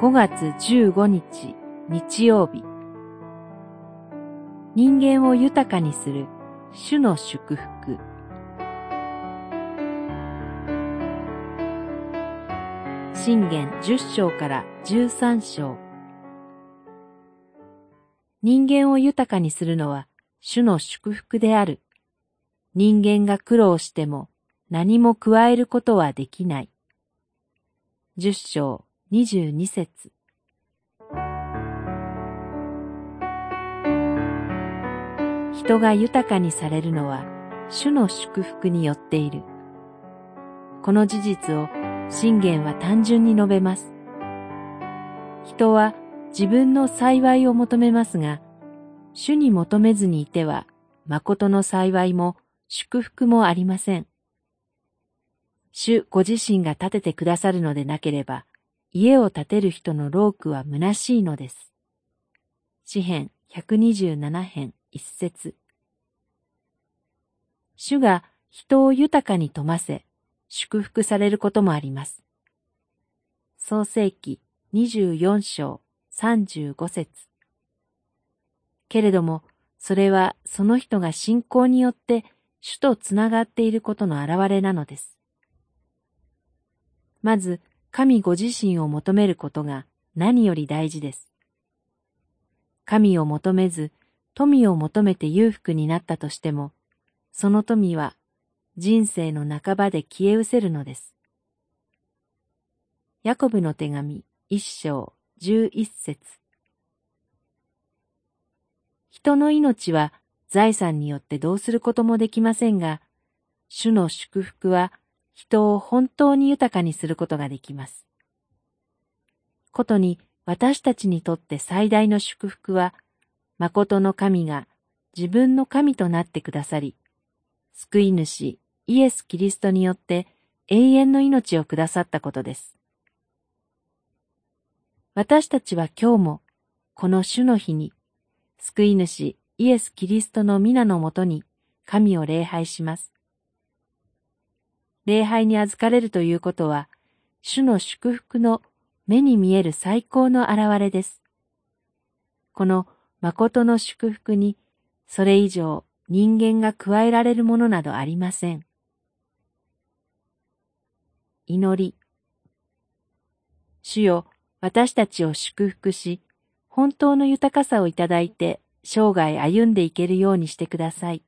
5月15日日曜日人間を豊かにする主の祝福信玄10章から13章人間を豊かにするのは主の祝福である。人間が苦労しても何も加えることはできない。十章二十二節人が豊かにされるのは主の祝福によっている。この事実を信玄は単純に述べます。人は自分の幸いを求めますが、主に求めずにいては、誠の幸いも祝福もありません。主ご自身が建ててくださるのでなければ、家を建てる人の労苦は虚しいのです。詩編127編一節主が人を豊かに富ませ、祝福されることもあります。創世記24章35節けれども、それはその人が信仰によって主とつながっていることの表れなのです。まず、神ご自身を求めることが何より大事です。神を求めず、富を求めて裕福になったとしても、その富は人生の半ばで消え失せるのです。ヤコブの手紙一章十一節人の命は財産によってどうすることもできませんが、主の祝福は人を本当に豊かにすることができます。ことに私たちにとって最大の祝福は、誠の神が自分の神となってくださり、救い主イエス・キリストによって永遠の命をくださったことです。私たちは今日もこの主の日に救い主イエス・キリストの皆のもとに神を礼拝します。礼拝に預かれるということは、主の祝福の目に見える最高の現れです。この誠の祝福に、それ以上人間が加えられるものなどありません。祈り。主よ、私たちを祝福し、本当の豊かさをいただいて生涯歩んでいけるようにしてください。